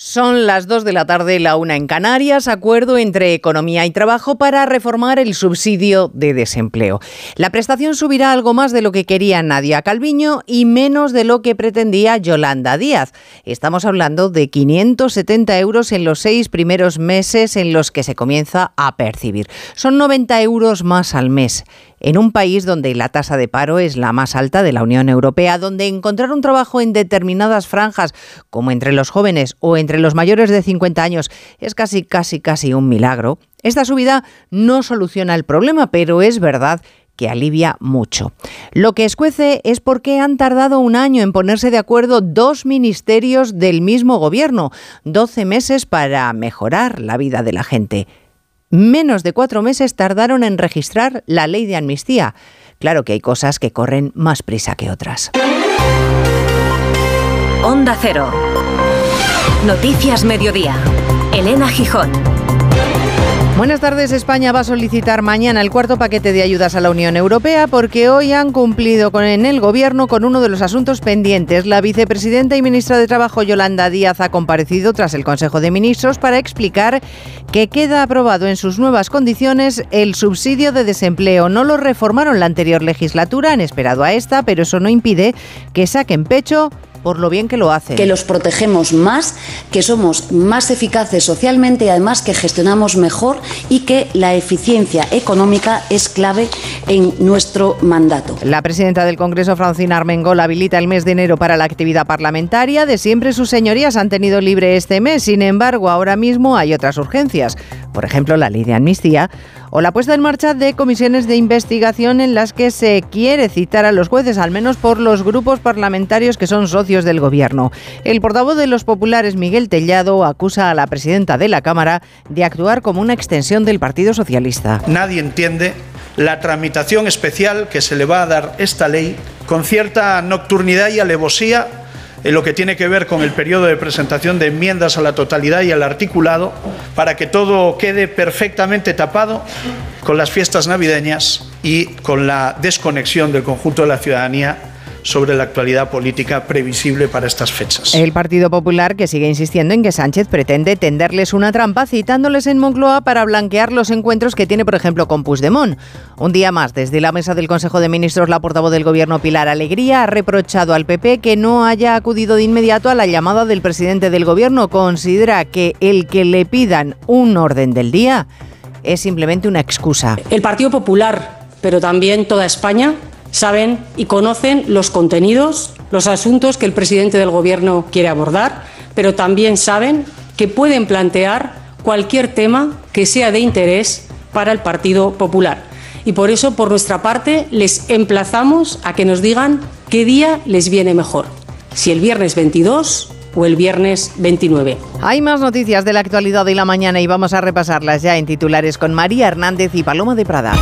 Son las 2 de la tarde, la una en Canarias, acuerdo entre Economía y Trabajo para reformar el subsidio de desempleo. La prestación subirá algo más de lo que quería Nadia Calviño y menos de lo que pretendía Yolanda Díaz. Estamos hablando de 570 euros en los seis primeros meses en los que se comienza a percibir. Son 90 euros más al mes en un país donde la tasa de paro es la más alta de la Unión Europea, donde encontrar un trabajo en determinadas franjas, como entre los jóvenes o entre los mayores de 50 años, es casi, casi, casi un milagro, esta subida no soluciona el problema, pero es verdad que alivia mucho. Lo que escuece es por qué han tardado un año en ponerse de acuerdo dos ministerios del mismo gobierno, 12 meses para mejorar la vida de la gente menos de cuatro meses tardaron en registrar la ley de amnistía. Claro que hay cosas que corren más prisa que otras. Onda Cero. Noticias Mediodía. Elena Gijón. Buenas tardes. España va a solicitar mañana el cuarto paquete de ayudas a la Unión Europea porque hoy han cumplido en el Gobierno con uno de los asuntos pendientes. La vicepresidenta y ministra de Trabajo, Yolanda Díaz, ha comparecido tras el Consejo de Ministros para explicar que queda aprobado en sus nuevas condiciones el subsidio de desempleo. No lo reformaron la anterior legislatura, han esperado a esta, pero eso no impide que saquen pecho por lo bien que lo hacen. Que los protegemos más, que somos más eficaces socialmente y además que gestionamos mejor y que la eficiencia económica es clave en nuestro mandato. La presidenta del Congreso, Francina Armengol, habilita el mes de enero para la actividad parlamentaria. De siempre sus señorías han tenido libre este mes. Sin embargo, ahora mismo hay otras urgencias. Por ejemplo, la ley de amnistía o la puesta en marcha de comisiones de investigación en las que se quiere citar a los jueces, al menos por los grupos parlamentarios que son socios del Gobierno. El portavoz de los populares, Miguel Tellado, acusa a la presidenta de la Cámara de actuar como una extensión del Partido Socialista. Nadie entiende la tramitación especial que se le va a dar esta ley con cierta nocturnidad y alevosía en lo que tiene que ver con el periodo de presentación de enmiendas a la totalidad y al articulado, para que todo quede perfectamente tapado con las fiestas navideñas y con la desconexión del conjunto de la ciudadanía sobre la actualidad política previsible para estas fechas. El Partido Popular que sigue insistiendo en que Sánchez pretende tenderles una trampa citándoles en Moncloa para blanquear los encuentros que tiene, por ejemplo, con Puigdemont. Un día más, desde la mesa del Consejo de Ministros, la portavoz del Gobierno Pilar Alegría ha reprochado al PP que no haya acudido de inmediato a la llamada del presidente del Gobierno. Considera que el que le pidan un orden del día es simplemente una excusa. El Partido Popular, pero también toda España, saben y conocen los contenidos, los asuntos que el presidente del Gobierno quiere abordar, pero también saben que pueden plantear cualquier tema que sea de interés para el Partido Popular. Y por eso, por nuestra parte, les emplazamos a que nos digan qué día les viene mejor, si el viernes 22 o el viernes 29. Hay más noticias de la actualidad de la mañana y vamos a repasarlas ya en titulares con María Hernández y Paloma de Prada.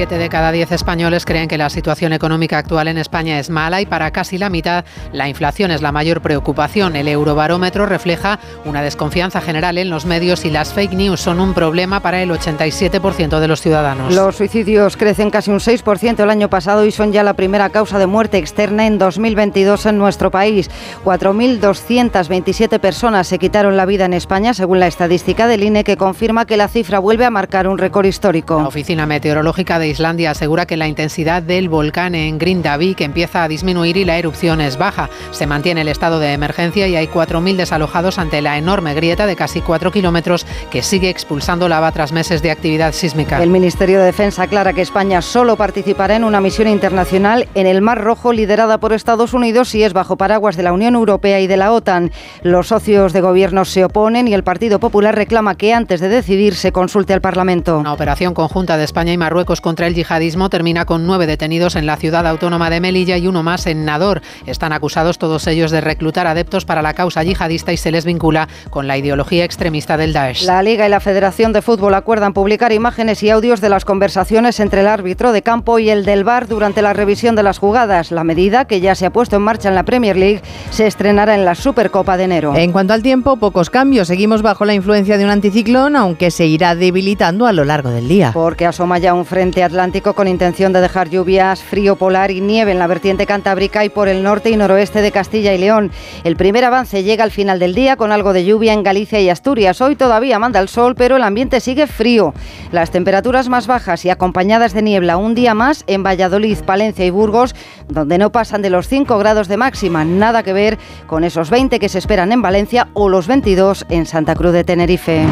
Siete de cada diez españoles creen que la situación económica actual en España es mala y para casi la mitad la inflación es la mayor preocupación. El eurobarómetro refleja una desconfianza general en los medios y las fake news son un problema para el 87% de los ciudadanos. Los suicidios crecen casi un 6% el año pasado y son ya la primera causa de muerte externa en 2022 en nuestro país. 4.227 personas se quitaron la vida en España, según la estadística del INE, que confirma que la cifra vuelve a marcar un récord histórico. La Oficina Meteorológica de Islandia asegura que la intensidad del volcán en Grindavik empieza a disminuir y la erupción es baja. Se mantiene el estado de emergencia y hay 4.000 desalojados ante la enorme grieta de casi 4 kilómetros que sigue expulsando lava tras meses de actividad sísmica. El Ministerio de Defensa aclara que España solo participará en una misión internacional en el Mar Rojo liderada por Estados Unidos y es bajo paraguas de la Unión Europea y de la OTAN. Los socios de gobierno se oponen y el Partido Popular reclama que antes de decidir se consulte al Parlamento. Una operación conjunta de España y Marruecos contra el yihadismo termina con nueve detenidos en la ciudad autónoma de Melilla y uno más en Nador. Están acusados todos ellos de reclutar adeptos para la causa yihadista y se les vincula con la ideología extremista del Daesh. La Liga y la Federación de Fútbol acuerdan publicar imágenes y audios de las conversaciones entre el árbitro de campo y el del VAR durante la revisión de las jugadas. La medida, que ya se ha puesto en marcha en la Premier League, se estrenará en la Supercopa de enero. En cuanto al tiempo, pocos cambios. Seguimos bajo la influencia de un anticiclón, aunque se irá debilitando a lo largo del día. Porque asoma ya un frente Atlántico con intención de dejar lluvias, frío polar y nieve en la vertiente cantábrica y por el norte y noroeste de Castilla y León. El primer avance llega al final del día con algo de lluvia en Galicia y Asturias. Hoy todavía manda el sol, pero el ambiente sigue frío. Las temperaturas más bajas y acompañadas de niebla un día más en Valladolid, Palencia y Burgos, donde no pasan de los 5 grados de máxima. Nada que ver con esos 20 que se esperan en Valencia o los 22 en Santa Cruz de Tenerife.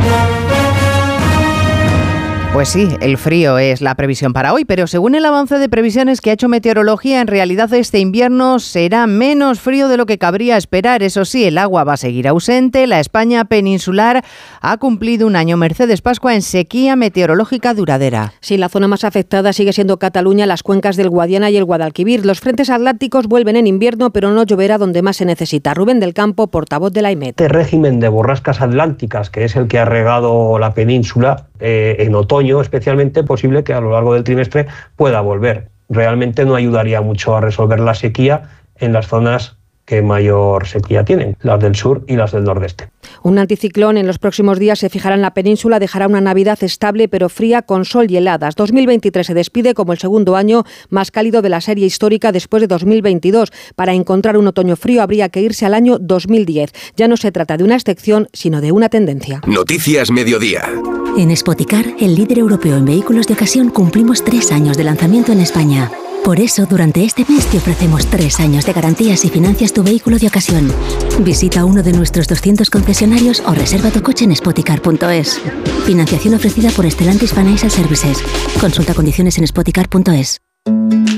Pues sí, el frío es la previsión para hoy, pero según el avance de previsiones que ha hecho Meteorología, en realidad este invierno será menos frío de lo que cabría esperar. Eso sí, el agua va a seguir ausente. La España peninsular ha cumplido un año Mercedes Pascua en sequía meteorológica duradera. Sí, la zona más afectada sigue siendo Cataluña, las cuencas del Guadiana y el Guadalquivir. Los frentes atlánticos vuelven en invierno, pero no lloverá donde más se necesita. Rubén del Campo, portavoz de la IMET. Este régimen de borrascas atlánticas, que es el que ha regado la península, eh, en otoño especialmente posible que a lo largo del trimestre pueda volver. Realmente no ayudaría mucho a resolver la sequía en las zonas que mayor sequía tienen, las del sur y las del nordeste. Un anticiclón en los próximos días se fijará en la península, dejará una Navidad estable pero fría con sol y heladas. 2023 se despide como el segundo año más cálido de la serie histórica después de 2022. Para encontrar un otoño frío habría que irse al año 2010. Ya no se trata de una excepción, sino de una tendencia. Noticias Mediodía. En Spoticar, el líder europeo en vehículos de ocasión, cumplimos tres años de lanzamiento en España. Por eso, durante este mes te ofrecemos tres años de garantías y financias tu vehículo de ocasión. Visita uno de nuestros 200 concesionarios o reserva tu coche en spoticar.es. Financiación ofrecida por Stellantis Financial Services. Consulta condiciones en spoticar.es.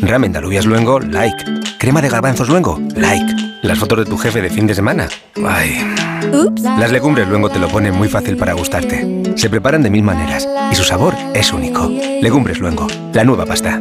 Ramen de alubias luengo, like. Crema de garbanzos luengo, like. Las fotos de tu jefe de fin de semana, ay. Las legumbres luengo te lo ponen muy fácil para gustarte. Se preparan de mil maneras y su sabor es único. Legumbres luengo, la nueva pasta.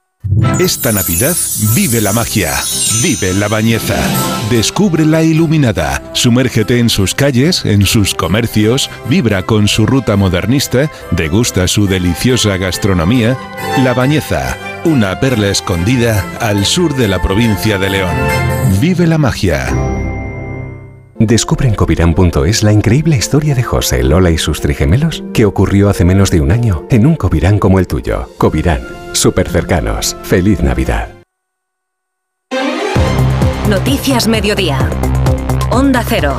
Esta Navidad vive la magia, vive la bañeza, descubre la iluminada, sumérgete en sus calles, en sus comercios, vibra con su ruta modernista, degusta su deliciosa gastronomía. La Bañeza, una perla escondida al sur de la provincia de León. Vive la magia. Descubre en covirán.es la increíble historia de José, Lola y sus trigemelos que ocurrió hace menos de un año en un Covirán como el tuyo. Covirán, súper cercanos. Feliz Navidad. Noticias Mediodía. Onda Cero.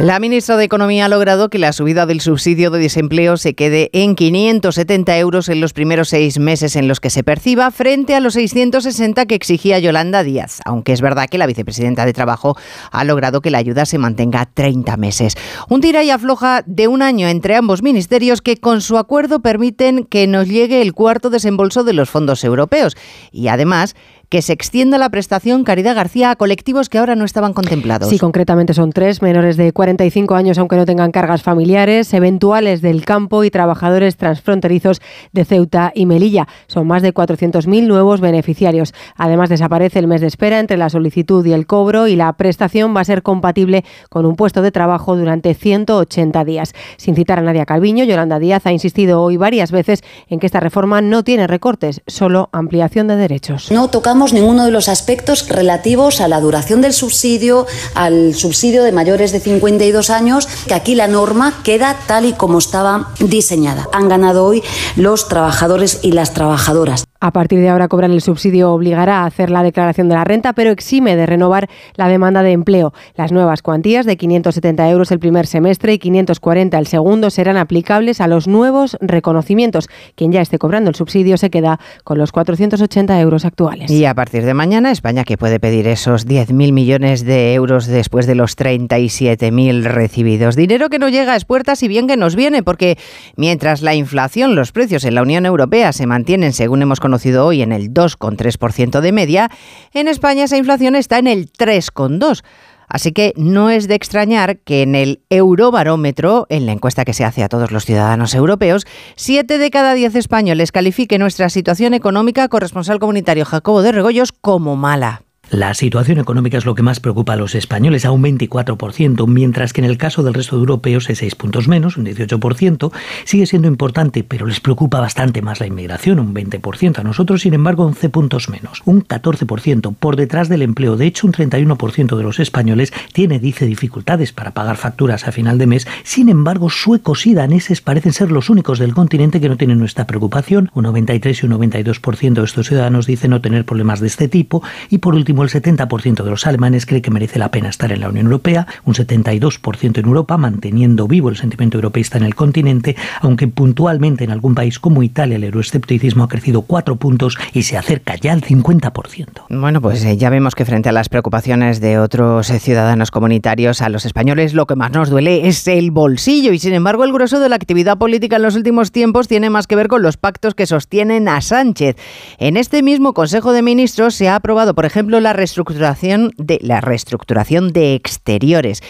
La ministra de Economía ha logrado que la subida del subsidio de desempleo se quede en 570 euros en los primeros seis meses en los que se perciba, frente a los 660 que exigía Yolanda Díaz, aunque es verdad que la vicepresidenta de Trabajo ha logrado que la ayuda se mantenga 30 meses. Un tira y afloja de un año entre ambos ministerios que con su acuerdo permiten que nos llegue el cuarto desembolso de los fondos europeos y además que se extienda la prestación Caridad García a colectivos que ahora no estaban contemplados. Sí, concretamente son tres, menores de 45 años aunque no tengan cargas familiares, eventuales del campo y trabajadores transfronterizos de Ceuta y Melilla. Son más de 400.000 nuevos beneficiarios. Además, desaparece el mes de espera entre la solicitud y el cobro y la prestación va a ser compatible con un puesto de trabajo durante 180 días. Sin citar a Nadia Calviño, Yolanda Díaz ha insistido hoy varias veces en que esta reforma no tiene recortes, solo ampliación de derechos. No tocamos ninguno de los aspectos relativos a la duración del subsidio, al subsidio de mayores de 52 años, que aquí la norma queda tal y como estaba diseñada. Han ganado hoy los trabajadores y las trabajadoras. A partir de ahora cobrar el subsidio obligará a hacer la declaración de la renta, pero exime de renovar la demanda de empleo. Las nuevas cuantías de 570 euros el primer semestre y 540 el segundo serán aplicables a los nuevos reconocimientos. Quien ya esté cobrando el subsidio se queda con los 480 euros actuales. Y a partir de mañana, España que puede pedir esos 10.000 millones de euros después de los 37.000 recibidos. Dinero que no llega a puertas y bien que nos viene, porque mientras la inflación, los precios en la Unión Europea se mantienen, según hemos conocido, hoy en el 2,3% de media, en España esa inflación está en el 3,2%. Así que no es de extrañar que en el Eurobarómetro, en la encuesta que se hace a todos los ciudadanos europeos, siete de cada diez españoles califique nuestra situación económica, corresponsal comunitario Jacobo de Regoyos, como mala. La situación económica es lo que más preocupa a los españoles, a un 24%, mientras que en el caso del resto de europeos es 6 puntos menos, un 18%. Sigue siendo importante, pero les preocupa bastante más la inmigración, un 20%. A nosotros, sin embargo, 11 puntos menos, un 14%, por detrás del empleo. De hecho, un 31% de los españoles tiene, dice, dificultades para pagar facturas a final de mes. Sin embargo, suecos y daneses parecen ser los únicos del continente que no tienen nuestra preocupación. Un 93 y un 92% de estos ciudadanos dicen no tener problemas de este tipo. Y por último, el 70% de los alemanes cree que merece la pena estar en la Unión Europea, un 72% en Europa, manteniendo vivo el sentimiento europeísta en el continente, aunque puntualmente en algún país como Italia el euroescepticismo ha crecido 4 puntos y se acerca ya al 50%. Bueno, pues eh, ya vemos que frente a las preocupaciones de otros eh, ciudadanos comunitarios, a los españoles lo que más nos duele es el bolsillo y sin embargo el grueso de la actividad política en los últimos tiempos tiene más que ver con los pactos que sostienen a Sánchez. En este mismo Consejo de Ministros se ha aprobado, por ejemplo, la reestructuración de la reestructuración de exteriores.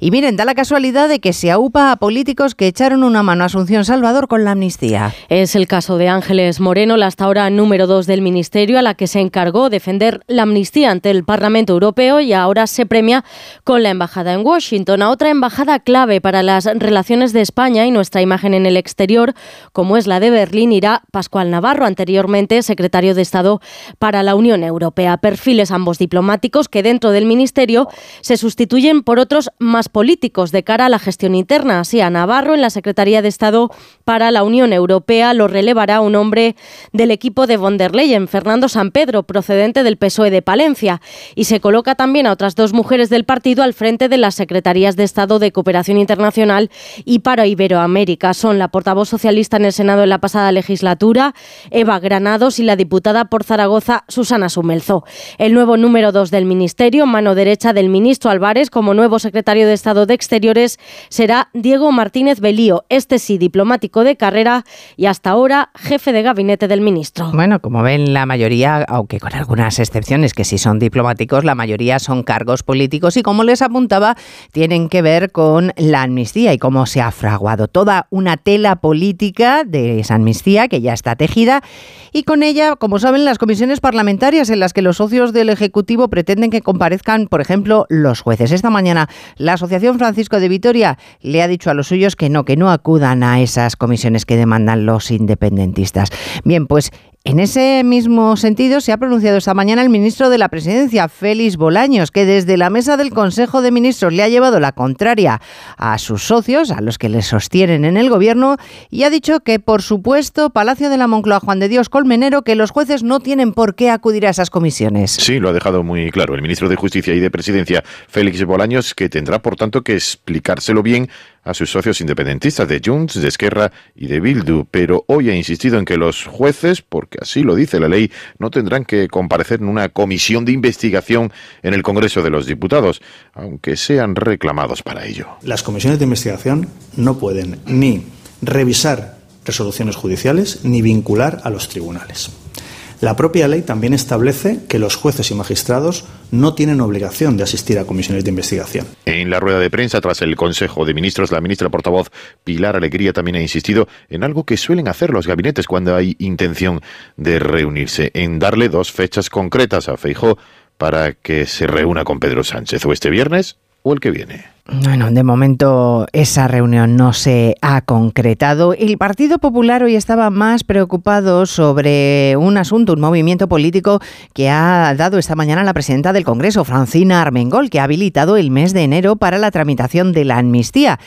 Y miren, da la casualidad de que se aupa a políticos que echaron una mano a Asunción Salvador con la amnistía. Es el caso de Ángeles Moreno, la hasta ahora número dos del Ministerio, a la que se encargó defender la amnistía ante el Parlamento Europeo y ahora se premia con la embajada en Washington, a otra embajada clave para las relaciones de España y nuestra imagen en el exterior, como es la de Berlín, irá Pascual Navarro, anteriormente secretario de Estado para la Unión Europea. Perfiles ambos diplomáticos que dentro del Ministerio se sustituyen por otros más políticos de cara a la gestión interna. Así, a Navarro en la Secretaría de Estado para la Unión Europea lo relevará un hombre del equipo de von der Leyen, Fernando San Pedro, procedente del PSOE de Palencia. Y se coloca también a otras dos mujeres del partido al frente de las Secretarías de Estado de Cooperación Internacional y para Iberoamérica. Son la portavoz socialista en el Senado en la pasada legislatura, Eva Granados, y la diputada por Zaragoza, Susana Sumelzo. El nuevo número dos del Ministerio, mano derecha del ministro Álvarez, como nuevo secretario de Estado de Exteriores, será Diego Martínez Belío, este sí diplomático de carrera y hasta ahora jefe de gabinete del ministro. Bueno, como ven, la mayoría, aunque con algunas excepciones que sí son diplomáticos, la mayoría son cargos políticos y como les apuntaba, tienen que ver con la amnistía y cómo se ha fraguado toda una tela política de esa amnistía que ya está tejida y con ella, como saben, las comisiones parlamentarias en las que los socios del Ejecutivo pretenden que comparezcan, por ejemplo, los jueces. Esta mañana la Asociación Francisco de Vitoria le ha dicho a los suyos que no, que no acudan a esas comisiones que demandan los independentistas. Bien, pues en ese mismo sentido, se ha pronunciado esta mañana el ministro de la Presidencia, Félix Bolaños, que desde la mesa del Consejo de Ministros le ha llevado la contraria a sus socios, a los que le sostienen en el gobierno, y ha dicho que, por supuesto, Palacio de la Moncloa, Juan de Dios Colmenero, que los jueces no tienen por qué acudir a esas comisiones. Sí, lo ha dejado muy claro el ministro de Justicia y de Presidencia, Félix Bolaños, que tendrá, por tanto, que explicárselo bien a sus socios independentistas de Junts, de Esquerra y de Bildu, pero hoy ha insistido en que los jueces, porque así lo dice la ley, no tendrán que comparecer en una comisión de investigación en el Congreso de los Diputados, aunque sean reclamados para ello. Las comisiones de investigación no pueden ni revisar resoluciones judiciales ni vincular a los tribunales. La propia ley también establece que los jueces y magistrados no tienen obligación de asistir a comisiones de investigación. En la rueda de prensa tras el Consejo de Ministros, la ministra portavoz Pilar Alegría también ha insistido en algo que suelen hacer los gabinetes cuando hay intención de reunirse, en darle dos fechas concretas a Feijó para que se reúna con Pedro Sánchez, o este viernes o el que viene. Bueno, de momento esa reunión no se ha concretado. El Partido Popular hoy estaba más preocupado sobre un asunto, un movimiento político que ha dado esta mañana la presidenta del Congreso, Francina Armengol, que ha habilitado el mes de enero para la tramitación de la amnistía.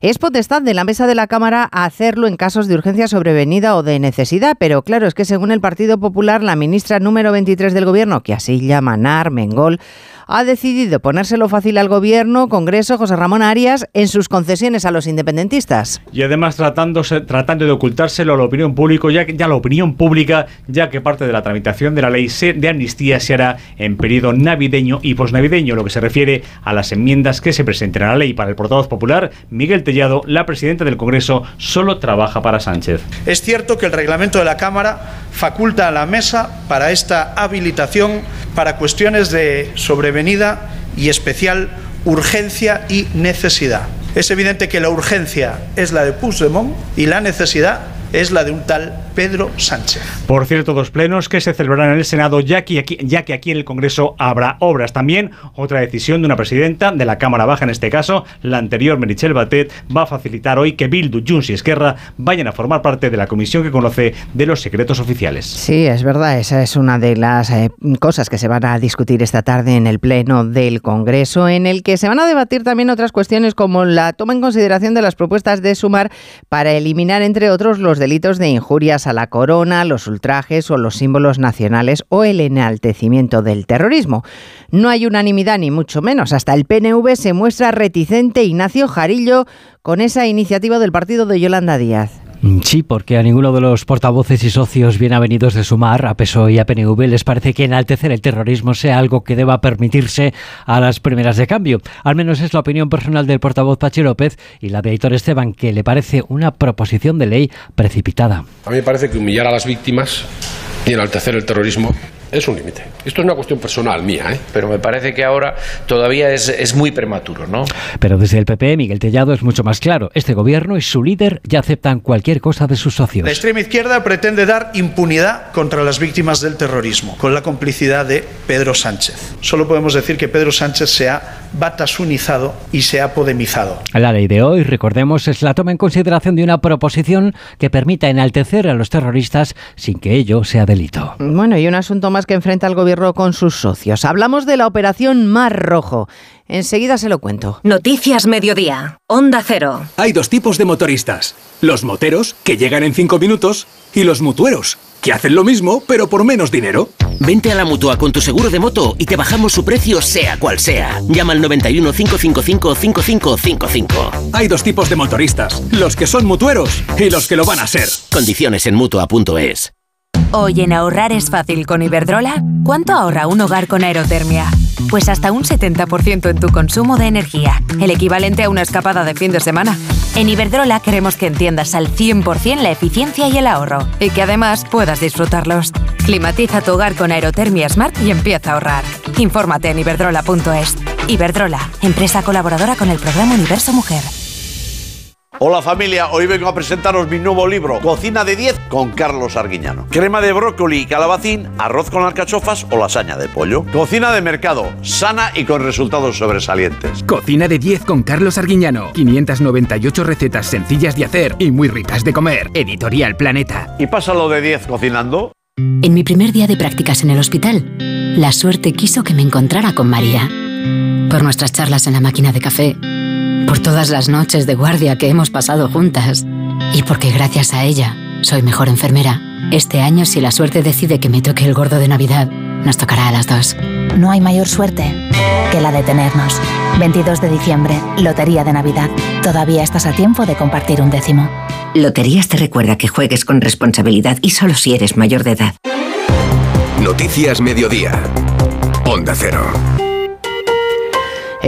Es potestad de la mesa de la Cámara hacerlo en casos de urgencia sobrevenida o de necesidad, pero claro, es que según el Partido Popular, la ministra número 23 del Gobierno, que así llama Armengol, ha decidido ponérselo fácil al gobierno, Congreso, José Ramón Arias, en sus concesiones a los independentistas. Y además tratándose, tratando de ocultárselo a la opinión pública, ya, ya la opinión pública, ya que parte de la tramitación de la ley de amnistía se hará en periodo navideño y posnavideño, lo que se refiere a las enmiendas que se presenten a la ley. Para el portavoz popular, Miguel Tellado, la presidenta del Congreso, solo trabaja para Sánchez. Es cierto que el reglamento de la Cámara faculta a la mesa para esta habilitación para cuestiones de y especial urgencia y necesidad. Es evidente que la urgencia es la de Puigdemont y la necesidad es la de un tal Pedro Sánchez. Por cierto, dos plenos que se celebrarán en el Senado, ya que, aquí, ya que aquí en el Congreso habrá obras. También otra decisión de una presidenta de la Cámara Baja, en este caso, la anterior Merichel Batet, va a facilitar hoy que Bildu, Junts y Esquerra vayan a formar parte de la comisión que conoce de los secretos oficiales. Sí, es verdad, esa es una de las eh, cosas que se van a discutir esta tarde en el Pleno del Congreso, en el que se van a debatir también otras cuestiones como la toma en consideración de las propuestas de Sumar para eliminar, entre otros, los delitos de injurias a la corona, los ultrajes o los símbolos nacionales o el enaltecimiento del terrorismo. No hay unanimidad ni mucho menos. Hasta el PNV se muestra reticente Ignacio Jarillo con esa iniciativa del partido de Yolanda Díaz. Sí, porque a ninguno de los portavoces y socios bien avenidos de Sumar, a PSOE y a PNV, les parece que enaltecer el terrorismo sea algo que deba permitirse a las primeras de cambio. Al menos es la opinión personal del portavoz Pachi López y la de Héctor Esteban, que le parece una proposición de ley precipitada. A mí me parece que humillar a las víctimas y enaltecer el terrorismo es un límite. Esto es una cuestión personal mía, ¿eh? Pero me parece que ahora todavía es, es, muy prematuro, ¿no? Pero desde el PP, Miguel Tellado es mucho más claro. Este gobierno y su líder ya aceptan cualquier cosa de sus socios. La extrema izquierda pretende dar impunidad contra las víctimas del terrorismo, con la complicidad de Pedro Sánchez. Solo podemos decir que Pedro Sánchez se ha batasunizado y se ha podemizado. La ley de hoy, recordemos, es la toma en consideración de una proposición que permita enaltecer a los terroristas sin que ello sea delito. Bueno, y un asunto más que enfrenta el gobierno con sus socios. Hablamos de la operación Mar Rojo. Enseguida se lo cuento. Noticias Mediodía. Onda Cero. Hay dos tipos de motoristas. Los moteros, que llegan en cinco minutos, y los mutueros, que hacen lo mismo, pero por menos dinero. Vente a la mutua con tu seguro de moto y te bajamos su precio, sea cual sea. Llama al 91 555 5555. Hay dos tipos de motoristas: los que son mutueros y los que lo van a ser. Condiciones en mutua.es. Hoy en ahorrar es fácil con Iberdrola. ¿Cuánto ahorra un hogar con aerotermia? Pues hasta un 70% en tu consumo de energía, el equivalente a una escapada de fin de semana. En Iberdrola queremos que entiendas al 100% la eficiencia y el ahorro, y que además puedas disfrutarlos. Climatiza tu hogar con Aerotermia Smart y empieza a ahorrar. Infórmate en iberdrola.es. Iberdrola, empresa colaboradora con el programa Universo Mujer. Hola familia, hoy vengo a presentaros mi nuevo libro, Cocina de 10 con Carlos Arguiñano. Crema de brócoli y calabacín, arroz con alcachofas o lasaña de pollo. Cocina de mercado, sana y con resultados sobresalientes. Cocina de 10 con Carlos Arguiñano. 598 recetas sencillas de hacer y muy ricas de comer. Editorial Planeta. ¿Y pásalo de 10 cocinando? En mi primer día de prácticas en el hospital, la suerte quiso que me encontrara con María. Por nuestras charlas en la máquina de café por todas las noches de guardia que hemos pasado juntas y porque gracias a ella soy mejor enfermera. Este año, si la suerte decide que me toque el gordo de Navidad, nos tocará a las dos. No hay mayor suerte que la de tenernos. 22 de diciembre, Lotería de Navidad. Todavía estás a tiempo de compartir un décimo. Loterías te recuerda que juegues con responsabilidad y solo si eres mayor de edad. Noticias Mediodía. Onda Cero.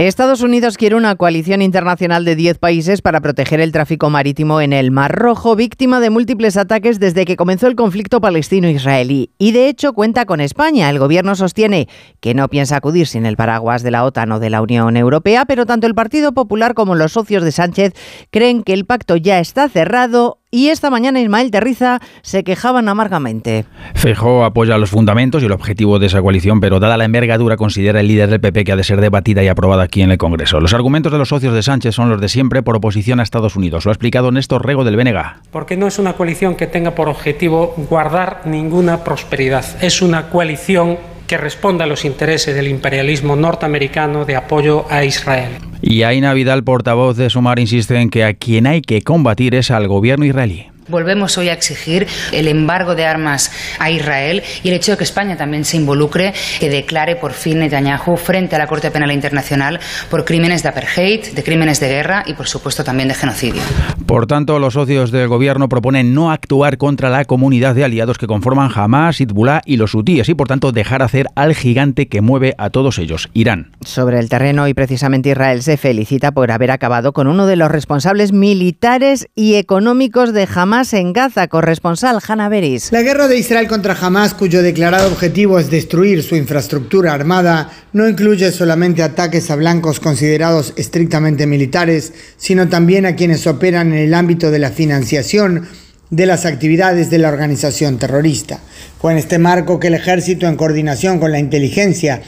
Estados Unidos quiere una coalición internacional de 10 países para proteger el tráfico marítimo en el Mar Rojo, víctima de múltiples ataques desde que comenzó el conflicto palestino-israelí. Y de hecho cuenta con España. El gobierno sostiene que no piensa acudir sin el paraguas de la OTAN o de la Unión Europea, pero tanto el Partido Popular como los socios de Sánchez creen que el pacto ya está cerrado y esta mañana Ismael Terriza se quejaban amargamente. Feijóo apoya los fundamentos y el objetivo de esa coalición, pero dada la envergadura considera el líder del PP que ha de ser debatida y aprobada aquí en el Congreso. Los argumentos de los socios de Sánchez son los de siempre por oposición a Estados Unidos. Lo ha explicado Néstor Rego del BNG. Porque no es una coalición que tenga por objetivo guardar ninguna prosperidad. Es una coalición que responda a los intereses del imperialismo norteamericano de apoyo a Israel. Y Aina Vidal, portavoz de Sumar, insiste en que a quien hay que combatir es al gobierno israelí. Volvemos hoy a exigir el embargo de armas a Israel y el hecho de que España también se involucre, que declare por fin Netanyahu frente a la Corte Penal Internacional por crímenes de apartheid, de crímenes de guerra y, por supuesto, también de genocidio. Por tanto, los socios del gobierno proponen no actuar contra la comunidad de aliados que conforman Hamas, Hezbollah y los hutíes y, por tanto, dejar hacer al gigante que mueve a todos ellos, Irán. Sobre el terreno y precisamente Israel se felicita por haber acabado con uno de los responsables militares y económicos de Hamas En Gaza. Corresponsal Hanna Beris. La guerra de Israel contra Hamas, cuyo declarado objetivo es destruir su infraestructura armada, no incluye solamente ataques a blancos considerados estrictamente militares, sino también a quienes operan en el ámbito de la financiación de las actividades de la organización terrorista. Fue en este marco que el ejército, en coordinación con la inteligencia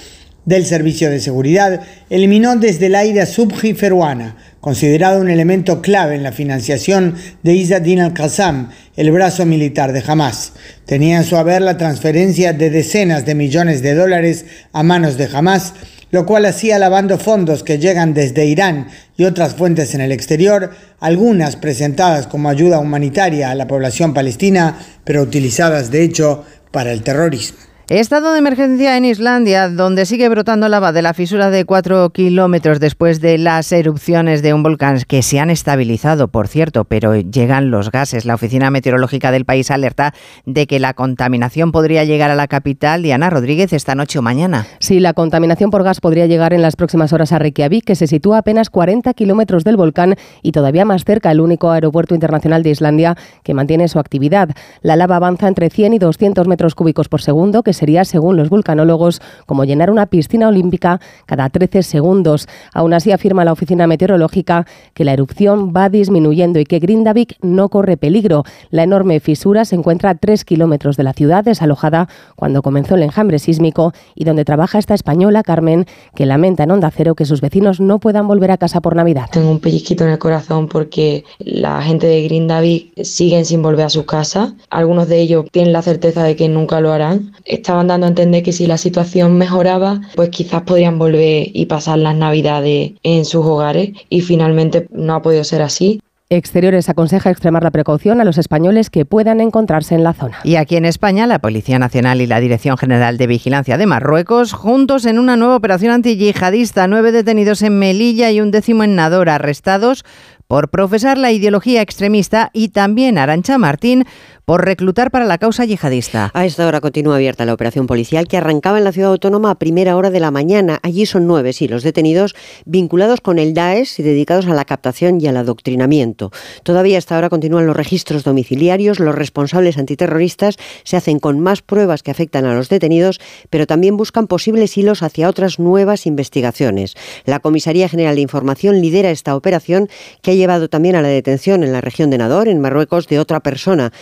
del Servicio de Seguridad, eliminó desde el aire a Feruana, considerado un elemento clave en la financiación de Izzadin al-Qassam, el brazo militar de Hamas. Tenía en su haber la transferencia de decenas de millones de dólares a manos de Hamas, lo cual hacía lavando fondos que llegan desde Irán y otras fuentes en el exterior, algunas presentadas como ayuda humanitaria a la población palestina, pero utilizadas de hecho para el terrorismo. Estado de emergencia en Islandia, donde sigue brotando lava de la fisura de 4 kilómetros después de las erupciones de un volcán que se han estabilizado, por cierto, pero llegan los gases. La Oficina Meteorológica del país alerta de que la contaminación podría llegar a la capital. Diana Rodríguez, esta noche o mañana. Sí, la contaminación por gas podría llegar en las próximas horas a Reykjavik, que se sitúa a apenas 40 kilómetros del volcán y todavía más cerca el único aeropuerto internacional de Islandia que mantiene su actividad. La lava avanza entre 100 y 200 metros cúbicos por segundo, que sería, según los vulcanólogos, como llenar una piscina olímpica cada 13 segundos. Aún así, afirma la oficina meteorológica que la erupción va disminuyendo y que Grindavik no corre peligro. La enorme fisura se encuentra a 3 kilómetros de la ciudad, desalojada cuando comenzó el enjambre sísmico y donde trabaja esta española, Carmen, que lamenta en Onda Cero que sus vecinos no puedan volver a casa por Navidad. Tengo un pellizquito en el corazón porque la gente de Grindavik siguen sin volver a sus casas. Algunos de ellos tienen la certeza de que nunca lo harán estaban dando a entender que si la situación mejoraba, pues quizás podrían volver y pasar las navidades en sus hogares y finalmente no ha podido ser así. Exteriores aconseja extremar la precaución a los españoles que puedan encontrarse en la zona. Y aquí en España, la Policía Nacional y la Dirección General de Vigilancia de Marruecos, juntos en una nueva operación antiyihadista, nueve detenidos en Melilla y un décimo en Nador, arrestados por profesar la ideología extremista y también Arancha Martín por reclutar para la causa yihadista. A esta hora continúa abierta la operación policial que arrancaba en la ciudad autónoma a primera hora de la mañana. Allí son nueve, sí, los detenidos vinculados con el Daesh y dedicados a la captación y al adoctrinamiento. Todavía hasta ahora continúan los registros domiciliarios. Los responsables antiterroristas se hacen con más pruebas que afectan a los detenidos, pero también buscan posibles hilos hacia otras nuevas investigaciones. La Comisaría General de Información lidera esta operación que ha llevado también a la detención en la región de Nador, en Marruecos, de otra persona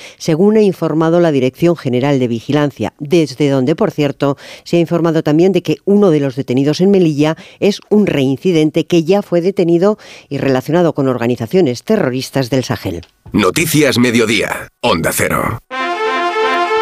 ha informado la Dirección General de Vigilancia, desde donde, por cierto, se ha informado también de que uno de los detenidos en Melilla es un reincidente que ya fue detenido y relacionado con organizaciones terroristas del Sahel. Noticias Mediodía, Onda Cero.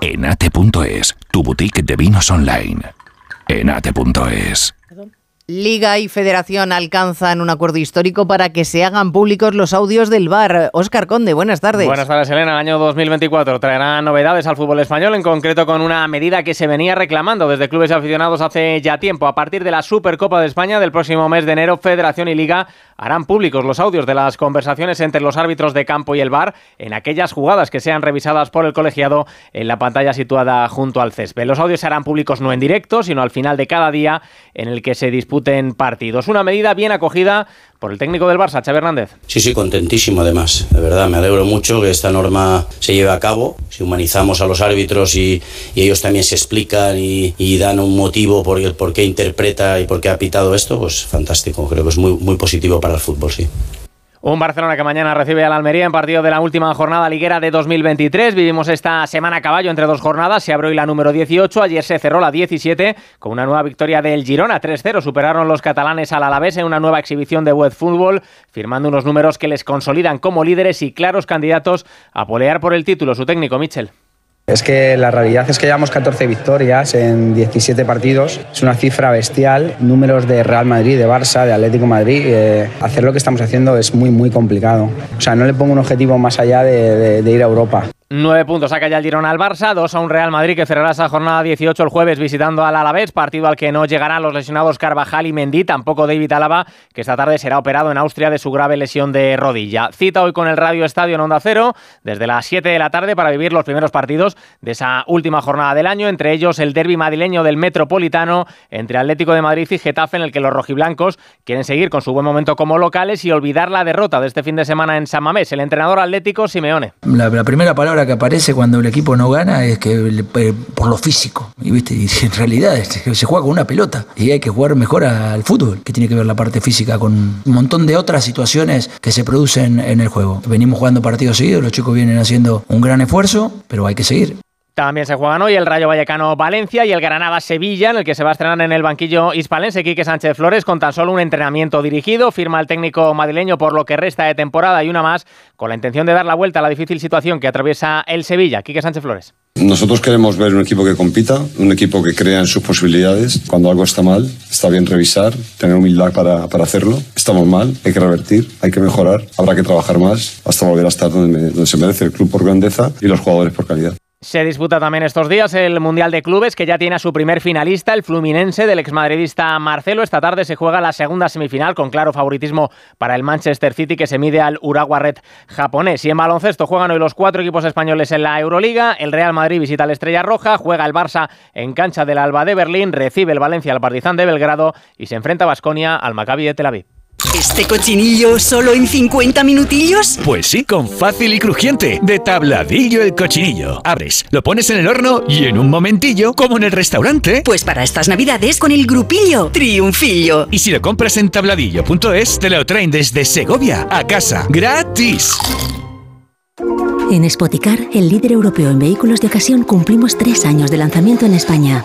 Enate.es, tu boutique de vinos online. Enate.es. Liga y Federación alcanzan un acuerdo histórico para que se hagan públicos los audios del VAR. Óscar Conde, buenas tardes. Buenas tardes, Elena. El año 2024 traerá novedades al fútbol español, en concreto con una medida que se venía reclamando desde clubes aficionados hace ya tiempo. A partir de la Supercopa de España del próximo mes de enero, Federación y Liga harán públicos los audios de las conversaciones entre los árbitros de campo y el VAR en aquellas jugadas que sean revisadas por el colegiado en la pantalla situada junto al césped. Los audios se harán públicos no en directo, sino al final de cada día en el que se disputen partidos. Una medida bien acogida por el técnico del Barça, Xavi Hernández. Sí, sí, contentísimo además. De verdad, me alegro mucho que esta norma se lleve a cabo. Si humanizamos a los árbitros y, y ellos también se explican y, y, dan un motivo por el por qué interpreta y por qué ha pitado esto, pues fantástico. Creo que es muy, muy positivo para el fútbol, sí. Un Barcelona que mañana recibe al Almería en partido de la última jornada liguera de 2023. Vivimos esta semana a caballo entre dos jornadas. Se abrió hoy la número 18. Ayer se cerró la 17 con una nueva victoria del Girona 3-0. Superaron los catalanes al Alavés en una nueva exhibición de web fútbol, firmando unos números que les consolidan como líderes y claros candidatos a polear por el título. Su técnico Michel. Es que la realidad es que llevamos 14 victorias en 17 partidos. Es una cifra bestial. Números de Real Madrid, de Barça, de Atlético Madrid. Eh, hacer lo que estamos haciendo es muy, muy complicado. O sea, no le pongo un objetivo más allá de, de ir a Europa. Nueve puntos saca ya el Girona al Barça, dos a un Real Madrid que cerrará esa jornada 18 el jueves visitando al Alavés, partido al que no llegarán los lesionados Carvajal y Mendy, tampoco David Álava, que esta tarde será operado en Austria de su grave lesión de rodilla. Cita hoy con el Radio Estadio en Onda Cero desde las 7 de la tarde para vivir los primeros partidos de esa última jornada del año, entre ellos el derby madrileño del Metropolitano entre Atlético de Madrid y Getafe, en el que los rojiblancos quieren seguir con su buen momento como locales y olvidar la derrota de este fin de semana en San Mamés. El entrenador atlético Simeone. La, la primera palabra que aparece cuando el equipo no gana es que por lo físico. Y, ¿viste? y en realidad se juega con una pelota y hay que jugar mejor al fútbol, que tiene que ver la parte física con un montón de otras situaciones que se producen en el juego. Venimos jugando partidos seguidos, los chicos vienen haciendo un gran esfuerzo, pero hay que seguir. También se juegan hoy el Rayo Vallecano Valencia y el Granada Sevilla, en el que se va a estrenar en el banquillo hispalense Quique Sánchez Flores con tan solo un entrenamiento dirigido. Firma el técnico madrileño por lo que resta de temporada y una más, con la intención de dar la vuelta a la difícil situación que atraviesa el Sevilla. Quique Sánchez Flores. Nosotros queremos ver un equipo que compita, un equipo que crea en sus posibilidades. Cuando algo está mal, está bien revisar, tener humildad para, para hacerlo. Estamos mal, hay que revertir, hay que mejorar, habrá que trabajar más hasta volver a estar donde, donde se merece el club por grandeza y los jugadores por calidad. Se disputa también estos días el Mundial de Clubes, que ya tiene a su primer finalista, el Fluminense del exmadridista Marcelo. Esta tarde se juega la segunda semifinal con claro favoritismo para el Manchester City, que se mide al Urawa Red japonés. Y en baloncesto juegan hoy los cuatro equipos españoles en la Euroliga. El Real Madrid visita al Estrella Roja, juega el Barça en cancha del Alba de Berlín, recibe el Valencia al Partizan de Belgrado y se enfrenta a Basconia al Maccabi de Tel Aviv. ¿Este cochinillo solo en 50 minutillos? Pues sí, con fácil y crujiente, de tabladillo el cochinillo. Abres, lo pones en el horno y en un momentillo, como en el restaurante. Pues para estas navidades con el grupillo, triunfillo. Y si lo compras en tabladillo.es, te lo traen desde Segovia a casa, gratis. En Spoticar, el líder europeo en vehículos de ocasión, cumplimos tres años de lanzamiento en España.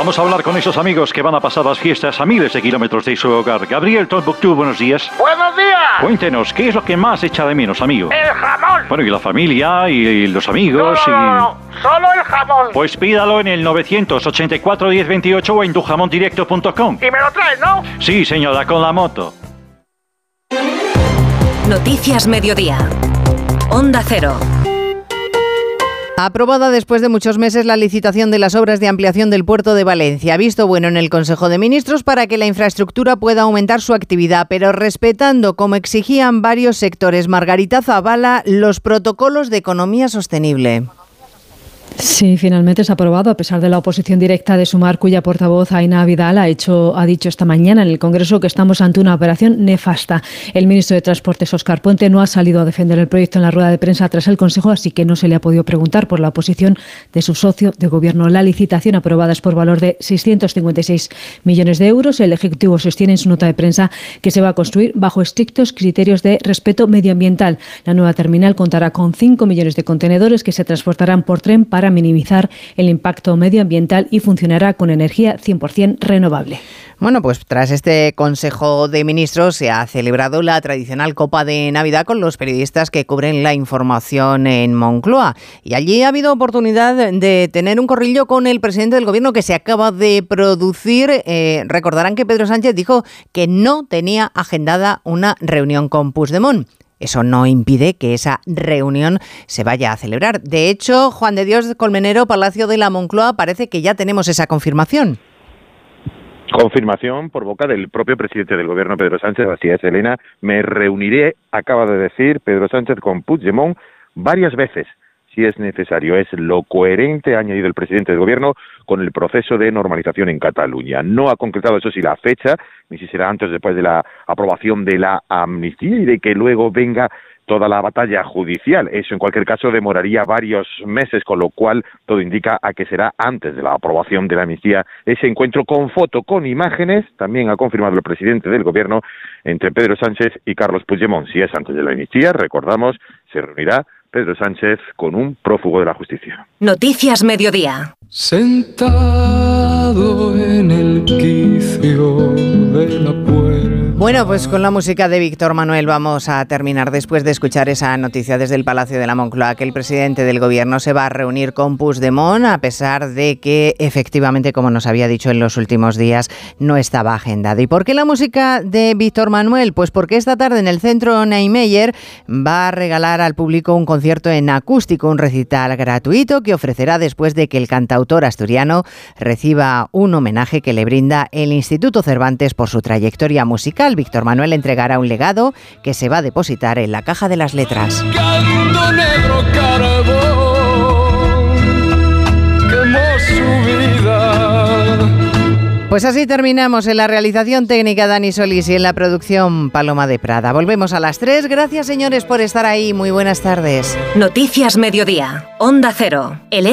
Vamos a hablar con esos amigos que van a pasar las fiestas a miles de kilómetros de su hogar. Gabriel Tombuctú, buenos días. ¡Buenos días! Cuéntenos, ¿qué es lo que más echa de menos, amigo? ¡El jamón! Bueno, y la familia, y, los amigos, no, no, no, y... solo el jamón. Pues pídalo en el 984 1028 o en tujamondirecto.com. Y me lo traes, ¿no? Sí, señora, con la moto. Noticias Mediodía. Onda Cero. Aprobada después de muchos meses la licitación de las obras de ampliación del puerto de Valencia. Visto bueno en el Consejo de Ministros para que la infraestructura pueda aumentar su actividad, pero respetando, como exigían varios sectores, Margarita Zavala, los protocolos de economía sostenible. Sí, finalmente ha aprobado a pesar de la oposición directa de Sumar, cuya portavoz Aina Vidal ha, hecho, ha dicho esta mañana en el Congreso que estamos ante una operación nefasta. El ministro de Transportes, Oscar Puente, no ha salido a defender el proyecto en la rueda de prensa tras el Consejo, así que no se le ha podido preguntar por la oposición de su socio de gobierno. La licitación aprobada es por valor de 656 millones de euros. El Ejecutivo sostiene en su nota de prensa que se va a construir bajo estrictos criterios de respeto medioambiental. La nueva terminal contará con 5 millones de contenedores que se transportarán por tren para minimizar el impacto medioambiental y funcionará con energía 100% renovable. Bueno, pues tras este Consejo de Ministros se ha celebrado la tradicional Copa de Navidad con los periodistas que cubren la información en Moncloa. Y allí ha habido oportunidad de tener un corrillo con el presidente del Gobierno que se acaba de producir. Eh, recordarán que Pedro Sánchez dijo que no tenía agendada una reunión con Puigdemont. Eso no impide que esa reunión se vaya a celebrar. De hecho, Juan de Dios Colmenero, Palacio de la Moncloa, parece que ya tenemos esa confirmación. Confirmación por boca del propio presidente del gobierno, Pedro Sánchez. Así. Me reuniré, acaba de decir Pedro Sánchez, con Puigdemont varias veces si es necesario. Es lo coherente, ha añadido el presidente del gobierno, con el proceso de normalización en Cataluña. No ha concretado, eso sí, la fecha, ni si será antes o después de la aprobación de la amnistía y de que luego venga toda la batalla judicial. Eso, en cualquier caso, demoraría varios meses, con lo cual todo indica a que será antes de la aprobación de la amnistía ese encuentro con foto, con imágenes, también ha confirmado el presidente del Gobierno, entre Pedro Sánchez y Carlos Puigdemont. Si es antes de la amnistía, recordamos, se reunirá Pedro Sánchez con un prófugo de la justicia. Noticias Mediodía. Sentado en el quicio. Bueno, pues con la música de Víctor Manuel vamos a terminar después de escuchar esa noticia desde el Palacio de la Moncloa que el presidente del gobierno se va a reunir con Puigdemont a pesar de que efectivamente, como nos había dicho en los últimos días, no estaba agendado. ¿Y por qué la música de Víctor Manuel? Pues porque esta tarde en el centro Neymeyer va a regalar al público un concierto en acústico, un recital gratuito que ofrecerá después de que el cantautor asturiano reciba un homenaje que le brinda el Instituto Cervantes por su trayectoria musical. Víctor Manuel entregará un legado que se va a depositar en la caja de las letras. Canto negro carbón quemó su vida. Pues así terminamos en la realización técnica Dani Solís y en la producción Paloma de Prada. Volvemos a las 3. Gracias señores por estar ahí. Muy buenas tardes. Noticias Mediodía. Onda Cero. Elena